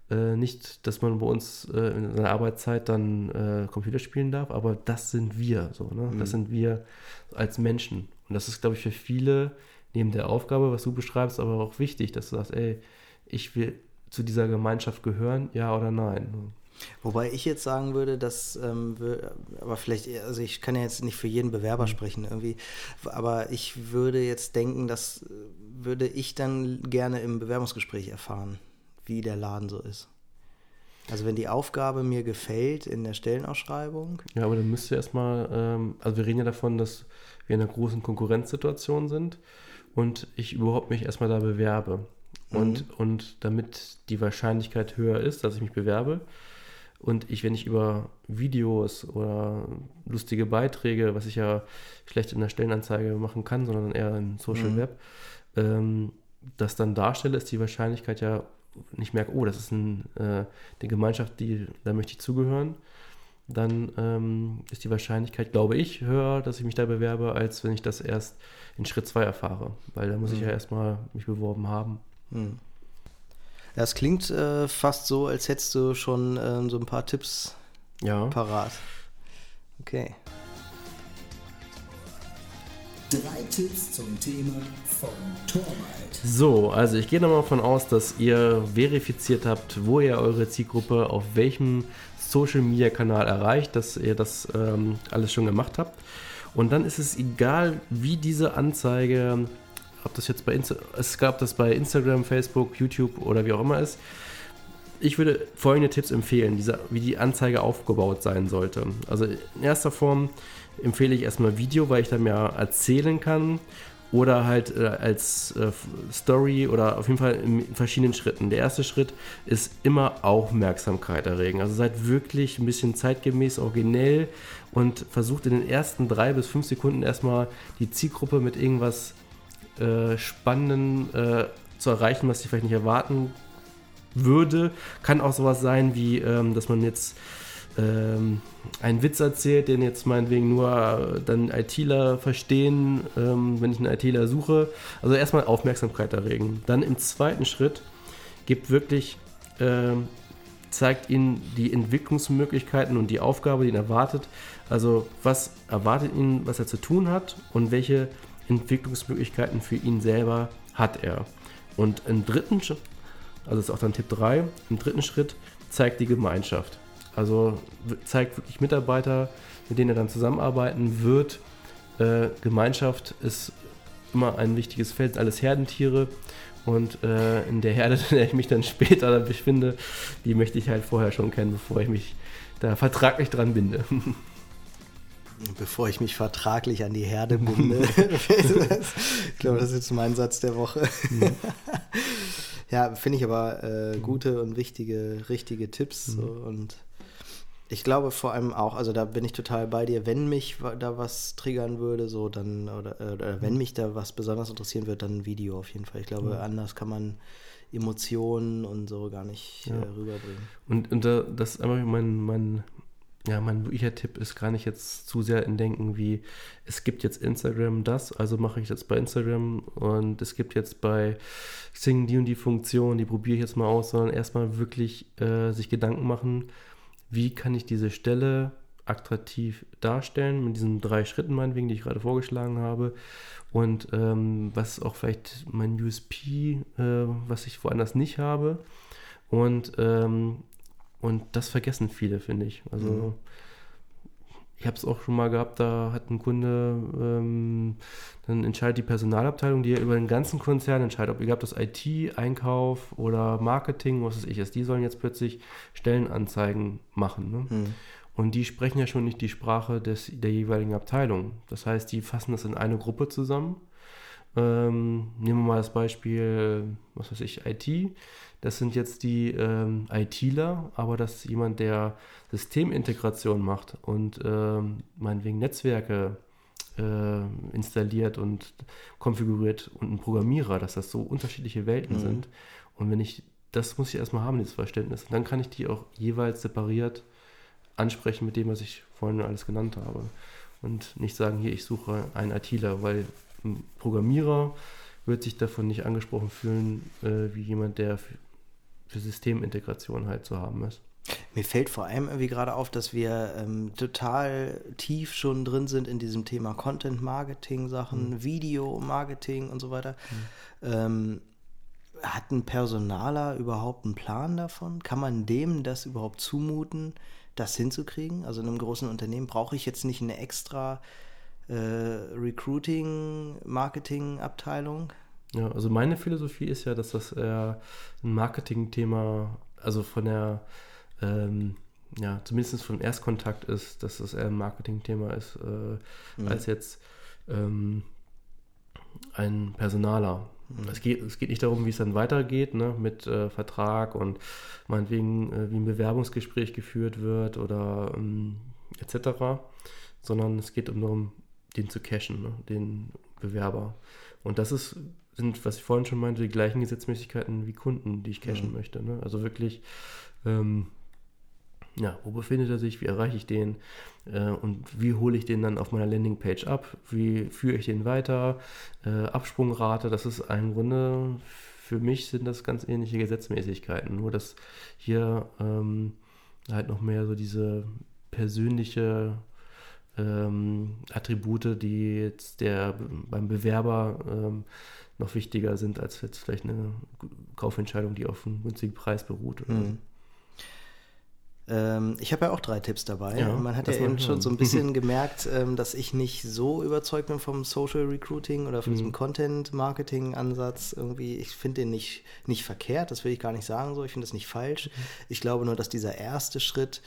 Äh, nicht, dass man bei uns äh, in seiner Arbeitszeit dann äh, Computer spielen darf, aber das sind wir so, ne? Mhm. Das sind wir als Menschen. Und das ist, glaube ich, für viele neben der Aufgabe, was du beschreibst, aber auch wichtig, dass du sagst, ey, ich will zu dieser Gemeinschaft gehören, ja oder nein. Wobei ich jetzt sagen würde, dass, ähm, aber vielleicht, also ich kann ja jetzt nicht für jeden Bewerber mhm. sprechen irgendwie, aber ich würde jetzt denken, das würde ich dann gerne im Bewerbungsgespräch erfahren wie der Laden so ist. Also wenn die Aufgabe mir gefällt in der Stellenausschreibung. Ja, aber dann müsst ihr erstmal, ähm, also wir reden ja davon, dass wir in einer großen Konkurrenzsituation sind und ich überhaupt mich erstmal da bewerbe. Und, mhm. und damit die Wahrscheinlichkeit höher ist, dass ich mich bewerbe und ich, wenn ich über Videos oder lustige Beiträge, was ich ja schlecht in der Stellenanzeige machen kann, sondern eher im Social mhm. Web, ähm, das dann darstelle, ist die Wahrscheinlichkeit ja ich merke, oh, das ist ein, äh, eine Gemeinschaft, die, da möchte ich zugehören, dann ähm, ist die Wahrscheinlichkeit, glaube ich, höher, dass ich mich da bewerbe, als wenn ich das erst in Schritt 2 erfahre. Weil da muss mhm. ich ja erstmal mich beworben haben. Mhm. Das klingt äh, fast so, als hättest du schon äh, so ein paar Tipps ja. parat. Okay. Drei Tipps zum Thema von Torwald. So, also ich gehe nochmal davon aus, dass ihr verifiziert habt, wo ihr eure Zielgruppe auf welchem Social Media Kanal erreicht, dass ihr das ähm, alles schon gemacht habt. Und dann ist es egal, wie diese Anzeige, ob das jetzt bei Insta es gab das bei Instagram, Facebook, YouTube oder wie auch immer ist. Ich würde folgende Tipps empfehlen, wie die Anzeige aufgebaut sein sollte. Also in erster Form empfehle ich erstmal Video, weil ich da mehr erzählen kann oder halt äh, als äh, Story oder auf jeden Fall in verschiedenen Schritten. Der erste Schritt ist immer Aufmerksamkeit erregen. Also seid wirklich ein bisschen zeitgemäß, originell und versucht in den ersten drei bis fünf Sekunden erstmal die Zielgruppe mit irgendwas äh, Spannenden äh, zu erreichen, was sie vielleicht nicht erwarten würde. Kann auch sowas sein wie, ähm, dass man jetzt ähm, einen Witz erzählt, den jetzt meinetwegen nur dann ITler verstehen, ähm, wenn ich einen ITler suche. Also erstmal Aufmerksamkeit erregen. Dann im zweiten Schritt gibt wirklich, ähm, zeigt ihnen die Entwicklungsmöglichkeiten und die Aufgabe, die ihn erwartet. Also was erwartet ihn, was er zu tun hat und welche Entwicklungsmöglichkeiten für ihn selber hat er. Und im dritten Schritt, also ist auch dann Tipp 3, im dritten Schritt zeigt die Gemeinschaft. Also zeigt wirklich Mitarbeiter, mit denen er dann zusammenarbeiten wird. Äh, Gemeinschaft ist immer ein wichtiges Feld, alles Herdentiere. Und äh, in der Herde, in der ich mich dann später dann befinde, die möchte ich halt vorher schon kennen, bevor ich mich da vertraglich dran binde. Bevor ich mich vertraglich an die Herde binde. ich glaube, das ist jetzt mein Satz der Woche. Mhm. ja, finde ich aber äh, gute und wichtige, richtige Tipps. Mhm. So, und ich glaube vor allem auch, also da bin ich total bei dir, wenn mich da was triggern würde, so dann, oder, äh, oder wenn mhm. mich da was besonders interessieren würde, dann ein Video auf jeden Fall. Ich glaube, ja. anders kann man Emotionen und so gar nicht ja. äh, rüberbringen. Und, und da, das ist einfach mein, mein, ja, mein wirklicher Tipp ist gar nicht jetzt zu sehr in Denken wie, es gibt jetzt Instagram das, also mache ich das bei Instagram und es gibt jetzt bei Xing die und die Funktion, die probiere ich jetzt mal aus, sondern erstmal wirklich äh, sich Gedanken machen, wie kann ich diese Stelle attraktiv darstellen, mit diesen drei Schritten meinetwegen, die ich gerade vorgeschlagen habe. Und ähm, was auch vielleicht mein USP, äh, was ich woanders nicht habe. Und, ähm, und das vergessen viele, finde ich. Also mhm ich habe es auch schon mal gehabt, da hat ein Kunde, ähm, dann entscheidet die Personalabteilung, die ja über den ganzen Konzern entscheidet, ob egal ob das IT, Einkauf oder Marketing, was weiß ich ist, die sollen jetzt plötzlich Stellenanzeigen machen. Ne? Hm. Und die sprechen ja schon nicht die Sprache des, der jeweiligen Abteilung. Das heißt, die fassen das in eine Gruppe zusammen. Ähm, nehmen wir mal das Beispiel, was weiß ich, IT das sind jetzt die ähm, ITler, aber das ist jemand, der Systemintegration macht und ähm, meinetwegen Netzwerke äh, installiert und konfiguriert und ein Programmierer, dass das so unterschiedliche Welten mhm. sind. Und wenn ich, das muss ich erstmal haben, dieses Verständnis. Und dann kann ich die auch jeweils separiert ansprechen mit dem, was ich vorhin alles genannt habe. Und nicht sagen, hier, ich suche einen ITler, weil ein Programmierer wird sich davon nicht angesprochen fühlen, äh, wie jemand, der für Systemintegration halt zu haben ist. Mir fällt vor allem irgendwie gerade auf, dass wir ähm, total tief schon drin sind in diesem Thema Content-Marketing-Sachen, mhm. Video-Marketing und so weiter. Mhm. Ähm, hat ein Personaler überhaupt einen Plan davon? Kann man dem das überhaupt zumuten, das hinzukriegen? Also in einem großen Unternehmen brauche ich jetzt nicht eine extra äh, Recruiting-Marketing-Abteilung? Ja, also meine Philosophie ist ja, dass das eher ein Marketing-Thema, also von der, ähm, ja, zumindest vom Erstkontakt ist, dass das eher ein Marketing-Thema ist, äh, mhm. als jetzt ähm, ein Personaler. Mhm. Es, geht, es geht nicht darum, wie es dann weitergeht, ne, mit äh, Vertrag und meinetwegen, äh, wie ein Bewerbungsgespräch geführt wird oder ähm, etc., sondern es geht um darum, den zu cashen, ne, den Bewerber. Und das ist sind, was ich vorhin schon meinte, die gleichen Gesetzmäßigkeiten wie Kunden, die ich cashen mhm. möchte. Ne? Also wirklich, ähm, ja, wo befindet er sich, wie erreiche ich den äh, und wie hole ich den dann auf meiner Landingpage ab, wie führe ich den weiter, äh, Absprungrate, das ist im Grunde, für mich sind das ganz ähnliche Gesetzmäßigkeiten, nur dass hier ähm, halt noch mehr so diese persönliche ähm, Attribute, die jetzt der beim Bewerber ähm, noch wichtiger sind als jetzt vielleicht eine Kaufentscheidung, die auf einem günstigen Preis beruht. Mhm. Ähm, ich habe ja auch drei Tipps dabei. Ja, man hat ja eben schon so ein bisschen gemerkt, ähm, dass ich nicht so überzeugt bin vom Social Recruiting oder von mhm. diesem Content-Marketing-Ansatz. Irgendwie, ich finde den nicht, nicht verkehrt, das will ich gar nicht sagen so. Ich finde das nicht falsch. Mhm. Ich glaube nur, dass dieser erste Schritt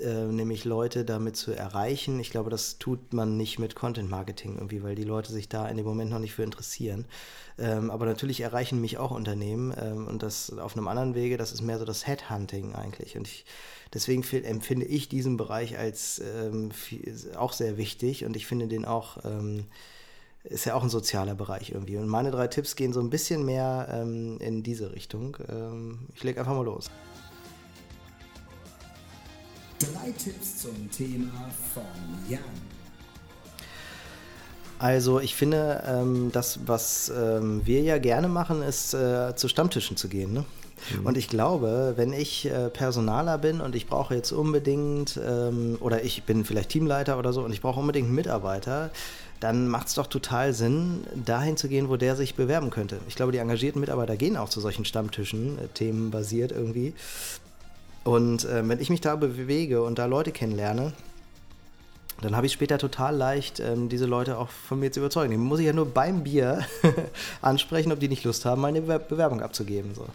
äh, nämlich Leute damit zu erreichen. Ich glaube, das tut man nicht mit Content Marketing irgendwie, weil die Leute sich da in dem Moment noch nicht für interessieren. Ähm, aber natürlich erreichen mich auch Unternehmen ähm, und das auf einem anderen Wege, das ist mehr so das Headhunting eigentlich. Und ich, deswegen empfinde ich diesen Bereich als ähm, viel, auch sehr wichtig und ich finde den auch ähm, ist ja auch ein sozialer Bereich irgendwie. Und meine drei Tipps gehen so ein bisschen mehr ähm, in diese Richtung. Ähm, ich lege einfach mal los. Drei Tipps zum Thema von Jan. Also ich finde, ähm, das, was ähm, wir ja gerne machen, ist äh, zu Stammtischen zu gehen. Ne? Mhm. Und ich glaube, wenn ich äh, Personaler bin und ich brauche jetzt unbedingt, ähm, oder ich bin vielleicht Teamleiter oder so und ich brauche unbedingt einen Mitarbeiter, dann macht es doch total Sinn, dahin zu gehen, wo der sich bewerben könnte. Ich glaube, die engagierten Mitarbeiter gehen auch zu solchen Stammtischen, äh, themenbasiert irgendwie. Und äh, wenn ich mich da bewege und da Leute kennenlerne, dann habe ich später total leicht, ähm, diese Leute auch von mir zu überzeugen. Die muss ich ja nur beim Bier ansprechen, ob die nicht Lust haben, meine Bewerbung abzugeben. So.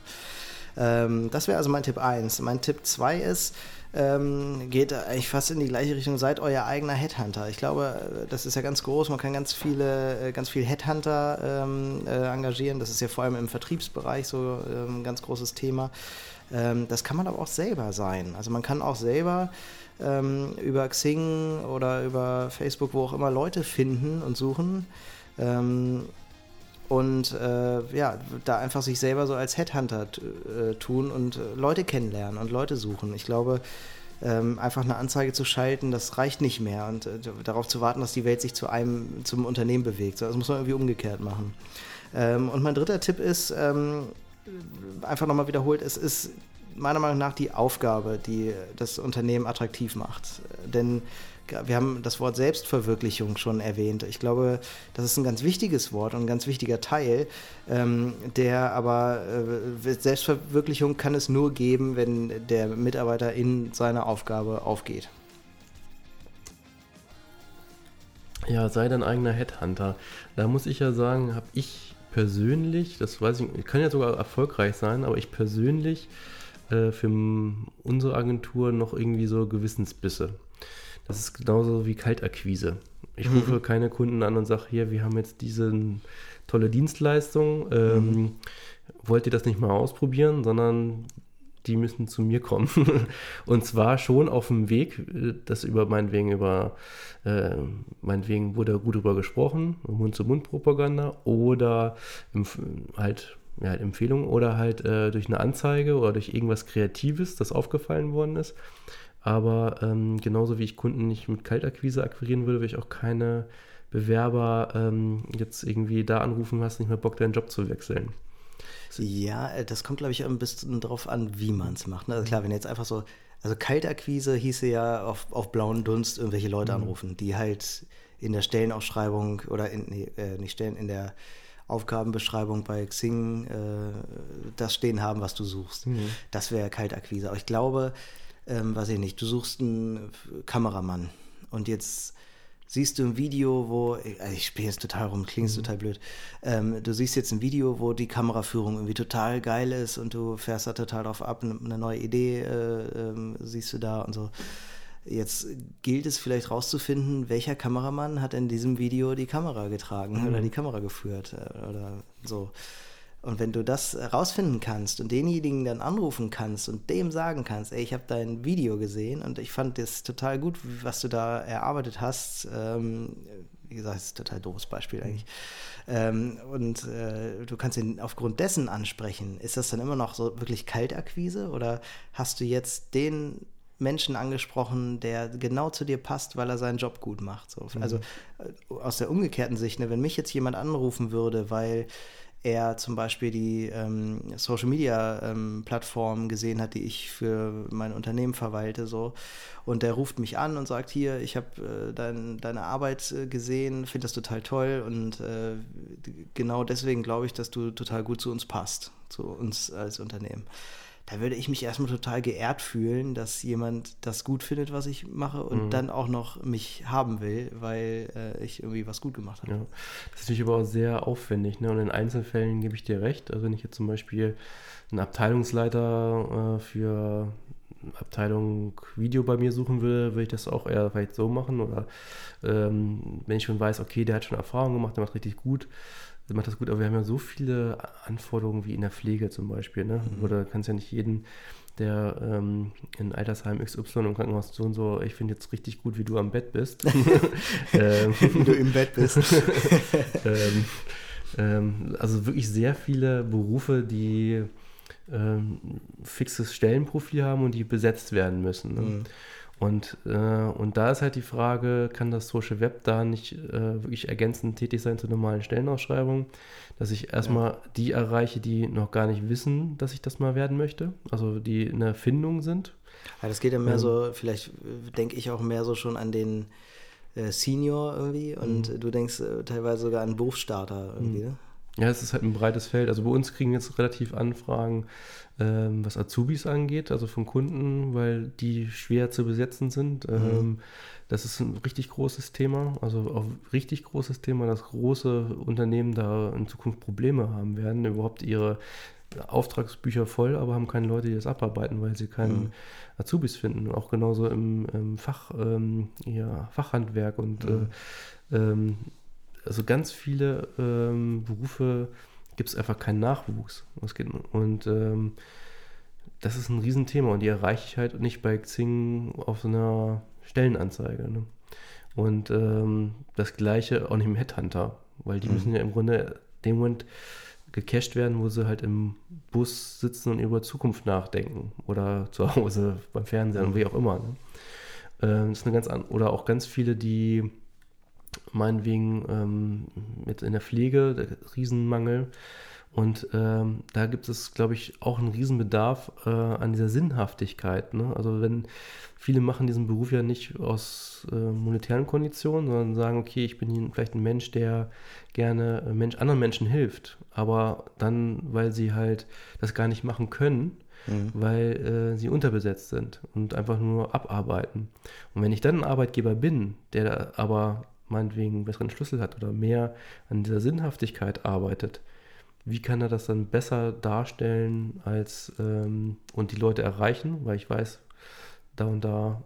Ähm, das wäre also mein Tipp 1. Mein Tipp 2 ist, ähm, geht eigentlich fast in die gleiche Richtung. Seid euer eigener Headhunter. Ich glaube, das ist ja ganz groß. Man kann ganz viele, äh, ganz viel Headhunter ähm, äh, engagieren. Das ist ja vor allem im Vertriebsbereich so ein ähm, ganz großes Thema. Ähm, das kann man aber auch selber sein. Also man kann auch selber ähm, über Xing oder über Facebook, wo auch immer, Leute finden und suchen. Ähm, und äh, ja, da einfach sich selber so als Headhunter äh, tun und äh, Leute kennenlernen und Leute suchen. Ich glaube, ähm, einfach eine Anzeige zu schalten, das reicht nicht mehr und äh, darauf zu warten, dass die Welt sich zu einem, zum Unternehmen bewegt. So, das muss man irgendwie umgekehrt machen. Ähm, und mein dritter Tipp ist, ähm, einfach nochmal wiederholt, es ist meiner Meinung nach die Aufgabe, die das Unternehmen attraktiv macht. Denn wir haben das Wort Selbstverwirklichung schon erwähnt. Ich glaube, das ist ein ganz wichtiges Wort und ein ganz wichtiger Teil, ähm, der aber äh, Selbstverwirklichung kann es nur geben, wenn der Mitarbeiter in seiner Aufgabe aufgeht. Ja, sei dein eigener Headhunter. Da muss ich ja sagen, habe ich persönlich, das weiß ich, kann ja sogar erfolgreich sein, aber ich persönlich äh, für unsere Agentur noch irgendwie so Gewissensbisse. Das ist genauso wie Kaltakquise. Ich rufe mhm. keine Kunden an und sage, hier, wir haben jetzt diese tolle Dienstleistung, ähm, mhm. wollt ihr das nicht mal ausprobieren, sondern die müssen zu mir kommen. und zwar schon auf dem Weg, äh, das über meinetwegen über, äh, meinetwegen wurde gut drüber gesprochen, Mund-zu-Mund-Propaganda oder im, halt ja, halt Empfehlungen oder halt äh, durch eine Anzeige oder durch irgendwas Kreatives, das aufgefallen worden ist. Aber ähm, genauso wie ich Kunden nicht mit Kaltakquise akquirieren würde, würde ich auch keine Bewerber ähm, jetzt irgendwie da anrufen, hast nicht mehr Bock, deinen Job zu wechseln. Ja, äh, das kommt, glaube ich, ein bisschen darauf an, wie man es macht. Ne? Also klar, wenn jetzt einfach so, also Kaltakquise hieße ja auf, auf blauen Dunst irgendwelche Leute mhm. anrufen, die halt in der Stellenausschreibung oder in, nee, äh, nicht Stellen, in der Aufgabenbeschreibung bei Xing äh, das stehen haben, was du suchst. Mhm. Das wäre Kaltakquise. Aber ich glaube, ähm, weiß ich nicht, du suchst einen Kameramann und jetzt siehst du ein Video, wo, also ich spiele jetzt total rum, klingt mhm. total blöd, ähm, du siehst jetzt ein Video, wo die Kameraführung irgendwie total geil ist und du fährst da total drauf ab, eine neue Idee äh, äh, siehst du da und so. Jetzt gilt es vielleicht rauszufinden, welcher Kameramann hat in diesem Video die Kamera getragen mhm. oder die Kamera geführt äh, oder so. Und wenn du das rausfinden kannst und denjenigen dann anrufen kannst und dem sagen kannst, ey, ich habe dein Video gesehen und ich fand das total gut, was du da erarbeitet hast. Ähm, wie gesagt, das ist ein total doofes Beispiel eigentlich. Ähm, und äh, du kannst ihn aufgrund dessen ansprechen. Ist das dann immer noch so wirklich Kaltakquise oder hast du jetzt den Menschen angesprochen, der genau zu dir passt, weil er seinen Job gut macht? So. Mhm. Also äh, aus der umgekehrten Sicht, ne, wenn mich jetzt jemand anrufen würde, weil er zum Beispiel die ähm, Social Media ähm, Plattform gesehen hat, die ich für mein Unternehmen verwalte, so. Und der ruft mich an und sagt: Hier, ich habe äh, dein, deine Arbeit äh, gesehen, finde das total toll und äh, genau deswegen glaube ich, dass du total gut zu uns passt, zu uns als Unternehmen da würde ich mich erstmal total geehrt fühlen, dass jemand das gut findet, was ich mache und mhm. dann auch noch mich haben will, weil äh, ich irgendwie was gut gemacht habe. Ja. Das ist natürlich aber auch sehr aufwendig. Ne? Und in Einzelfällen gebe ich dir recht. Also wenn ich jetzt zum Beispiel einen Abteilungsleiter äh, für Abteilung Video bei mir suchen will, würde ich das auch eher vielleicht so machen. Oder ähm, wenn ich schon weiß, okay, der hat schon Erfahrung gemacht, der macht richtig gut, macht das gut, aber wir haben ja so viele Anforderungen wie in der Pflege zum Beispiel. Ne? Mhm. Oder kannst ja nicht jeden der ähm, in Altersheim XY im Krankenhaus so und so, ich finde jetzt richtig gut, wie du am Bett bist. ähm, wie du im Bett bist. ähm, ähm, also wirklich sehr viele Berufe, die ähm, fixes Stellenprofil haben und die besetzt werden müssen. Ne? Mhm. Und, äh, und da ist halt die Frage, kann das Social Web da nicht äh, wirklich ergänzend tätig sein zur normalen Stellenausschreibung? Dass ich erstmal ja. die erreiche, die noch gar nicht wissen, dass ich das mal werden möchte, also die in der Findung sind. Ja, das geht ja mehr ähm, so, vielleicht äh, denke ich auch mehr so schon an den äh, Senior irgendwie und mhm. du denkst äh, teilweise sogar an Berufsstarter irgendwie, mhm. ne? Ja, es ist halt ein breites Feld. Also bei uns kriegen jetzt relativ Anfragen, ähm, was Azubis angeht, also von Kunden, weil die schwer zu besetzen sind. Mhm. Ähm, das ist ein richtig großes Thema, also auch richtig großes Thema, dass große Unternehmen da in Zukunft Probleme haben werden, überhaupt ihre Auftragsbücher voll, aber haben keine Leute, die das abarbeiten, weil sie keinen mhm. Azubis finden. Auch genauso im, im Fach, ähm, ja, Fachhandwerk und mhm. äh, ähm, also ganz viele ähm, Berufe gibt es einfach keinen Nachwuchs. Und ähm, das ist ein Riesenthema und die erreiche ich halt nicht bei Xing auf so einer Stellenanzeige. Ne? Und ähm, das gleiche auch nicht im Headhunter, weil die mhm. müssen ja im Grunde dem Moment gecached werden, wo sie halt im Bus sitzen und über Zukunft nachdenken oder zu Hause beim Fernsehen mhm. und wie auch immer. Ne? Ähm, das ist eine ganz an oder auch ganz viele, die meinetwegen ähm, mit in der Pflege, der Riesenmangel. Und ähm, da gibt es, glaube ich, auch einen Riesenbedarf äh, an dieser Sinnhaftigkeit. Ne? Also wenn viele machen diesen Beruf ja nicht aus äh, monetären Konditionen, sondern sagen, okay, ich bin vielleicht ein Mensch, der gerne äh, Mensch, anderen Menschen hilft, aber dann, weil sie halt das gar nicht machen können, mhm. weil äh, sie unterbesetzt sind und einfach nur abarbeiten. Und wenn ich dann ein Arbeitgeber bin, der aber meinetwegen einen besseren Schlüssel hat oder mehr an dieser Sinnhaftigkeit arbeitet, wie kann er das dann besser darstellen als ähm, und die Leute erreichen, weil ich weiß, da und da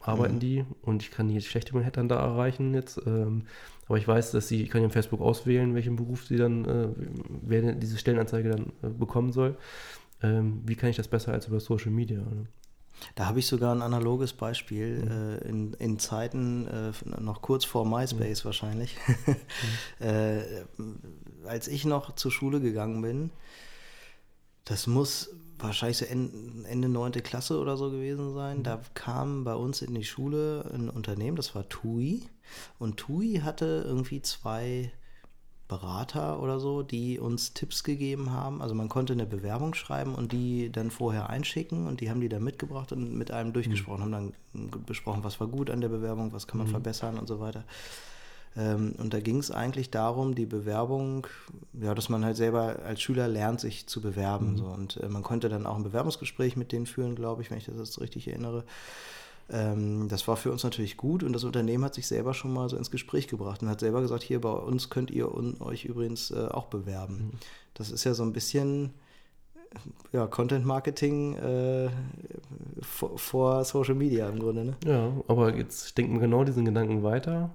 arbeiten mhm. die und ich kann die schlechte Manhattan da erreichen jetzt. Ähm, aber ich weiß, dass sie, ich kann ja im Facebook auswählen, welchen Beruf sie dann, äh, wer diese Stellenanzeige dann äh, bekommen soll. Ähm, wie kann ich das besser als über Social Media? Ne? Da habe ich sogar ein analoges Beispiel mhm. äh, in, in Zeiten, äh, noch kurz vor MySpace mhm. wahrscheinlich. mhm. äh, als ich noch zur Schule gegangen bin, das muss wahrscheinlich so Ende, 9. Klasse oder so gewesen sein. Da mhm. kam bei uns in die Schule ein Unternehmen, das war TUI. Und TUI hatte irgendwie zwei Berater oder so, die uns Tipps gegeben haben. Also man konnte eine Bewerbung schreiben und die dann vorher einschicken und die haben die dann mitgebracht und mit einem durchgesprochen, mhm. haben dann besprochen, was war gut an der Bewerbung, was kann man mhm. verbessern und so weiter. Ähm, und da ging es eigentlich darum, die Bewerbung, ja, dass man halt selber als Schüler lernt, sich zu bewerben. Mhm. So. Und äh, man konnte dann auch ein Bewerbungsgespräch mit denen führen, glaube ich, wenn ich das jetzt richtig erinnere. Ähm, das war für uns natürlich gut und das Unternehmen hat sich selber schon mal so ins Gespräch gebracht und hat selber gesagt, hier bei uns könnt ihr euch übrigens äh, auch bewerben. Mhm. Das ist ja so ein bisschen ja, Content Marketing äh, vor, vor, Social Media im Grunde. Ne? Ja, aber jetzt denken wir genau diesen Gedanken weiter.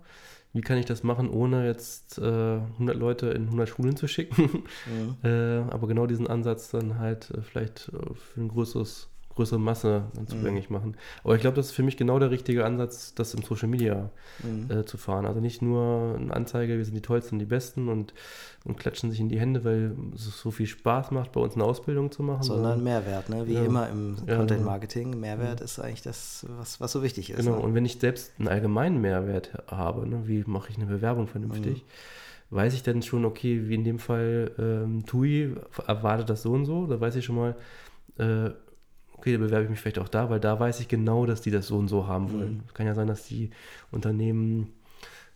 Wie kann ich das machen, ohne jetzt äh, 100 Leute in 100 Schulen zu schicken? Mhm. äh, aber genau diesen Ansatz dann halt äh, vielleicht äh, für ein größeres größere Masse dann zugänglich mhm. machen. Aber ich glaube, das ist für mich genau der richtige Ansatz, das im Social Media mhm. äh, zu fahren. Also nicht nur eine Anzeige, wir sind die Tollsten, die Besten und, und klatschen sich in die Hände, weil es so viel Spaß macht, bei uns eine Ausbildung zu machen. Sondern Mehrwert, ne? wie ja. immer im Content genau. Marketing. Mehrwert ja. ist eigentlich das, was, was so wichtig ist. Genau, ne? und wenn ich selbst einen allgemeinen Mehrwert habe, ne? wie mache ich eine Bewerbung vernünftig? Mhm. Weiß ich dann schon, okay, wie in dem Fall ähm, TUI erwartet das so und so, da weiß ich schon mal, äh, okay, da bewerbe ich mich vielleicht auch da, weil da weiß ich genau, dass die das so und so haben wollen. Mhm. Kann ja sein, dass die Unternehmen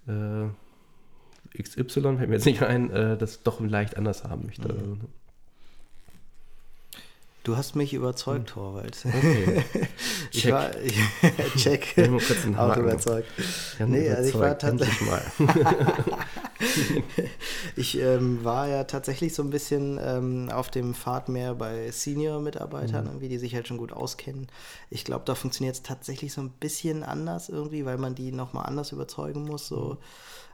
äh, XY, fällt mir jetzt nicht ein, äh, das doch leicht anders haben möchte. Mhm. Ne? Du hast mich überzeugt, hm. Torwald. Okay. ich check. war, ich, check. Ich kurz einen Auch überzeugt. nee, also ich war tatsächlich mal. ich ähm, war ja tatsächlich so ein bisschen ähm, auf dem Pfad mehr bei Senior-Mitarbeitern, mhm. die sich halt schon gut auskennen. Ich glaube, da funktioniert es tatsächlich so ein bisschen anders irgendwie, weil man die nochmal anders überzeugen muss, so mhm.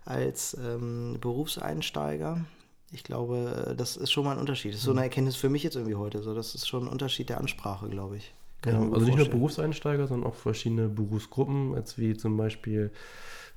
als ähm, Berufseinsteiger. Ich glaube, das ist schon mal ein Unterschied. Das ist so eine mhm. Erkenntnis für mich jetzt irgendwie heute. So, das ist schon ein Unterschied der Ansprache, glaube ich. Ja, also nicht nur Berufseinsteiger, sondern auch verschiedene Berufsgruppen, als wie zum Beispiel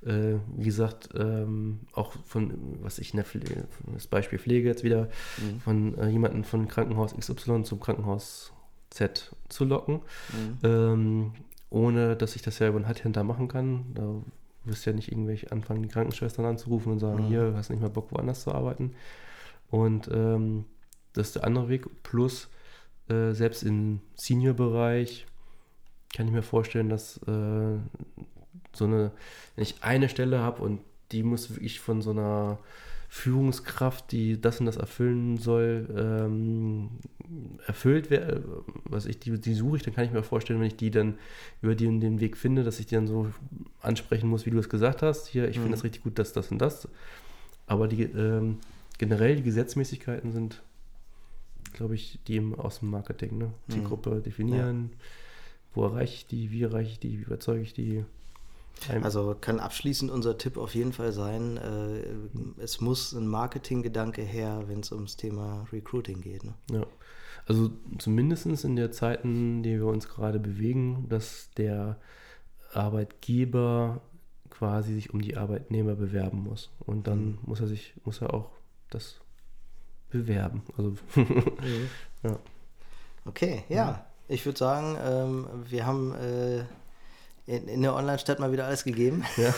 äh, wie gesagt, ähm, auch von, was ich das Beispiel Pflege jetzt wieder, mhm. von äh, jemandem von Krankenhaus XY zum Krankenhaus Z zu locken, mhm. ähm, ohne dass ich das ja über den Handhändler machen kann. Da wirst du ja nicht irgendwelche anfangen, die Krankenschwestern anzurufen und sagen, mhm. hier, hast nicht mehr Bock, woanders zu arbeiten. Und ähm, das ist der andere Weg. Plus, äh, selbst im Senior-Bereich kann ich mir vorstellen, dass äh, so eine, wenn ich eine Stelle habe und die muss wirklich von so einer Führungskraft, die das und das erfüllen soll, ähm, erfüllt werden, was ich, die, die suche ich, dann kann ich mir vorstellen, wenn ich die dann über den, den Weg finde, dass ich die dann so ansprechen muss, wie du es gesagt hast. Hier, ich mhm. finde das richtig gut, dass das und das. Aber die ähm, generell die Gesetzmäßigkeiten sind, glaube ich, die im, aus dem Marketing, ne? Die mhm. Gruppe definieren, ja. wo erreiche ich die, wie erreiche ich die, wie überzeuge ich die. Also kann abschließend unser Tipp auf jeden Fall sein, äh, es muss ein Marketinggedanke her, wenn es ums Thema Recruiting geht. Ne? Ja, also zumindest in der Zeiten, die wir uns gerade bewegen, dass der Arbeitgeber quasi sich um die Arbeitnehmer bewerben muss. Und dann mhm. muss er sich, muss er auch das bewerben. Also mhm. ja. Okay, ja. ja. Ich würde sagen, ähm, wir haben äh, in, in der Online-Stadt mal wieder alles gegeben. Ja.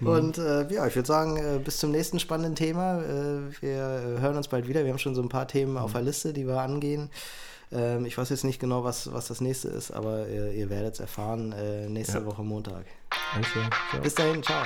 und äh, ja, ich würde sagen, äh, bis zum nächsten spannenden Thema. Äh, wir hören uns bald wieder. Wir haben schon so ein paar Themen auf der Liste, die wir angehen. Ähm, ich weiß jetzt nicht genau, was, was das nächste ist, aber ihr, ihr werdet es erfahren äh, nächste ja. Woche Montag. Danke. Bis dahin, ciao.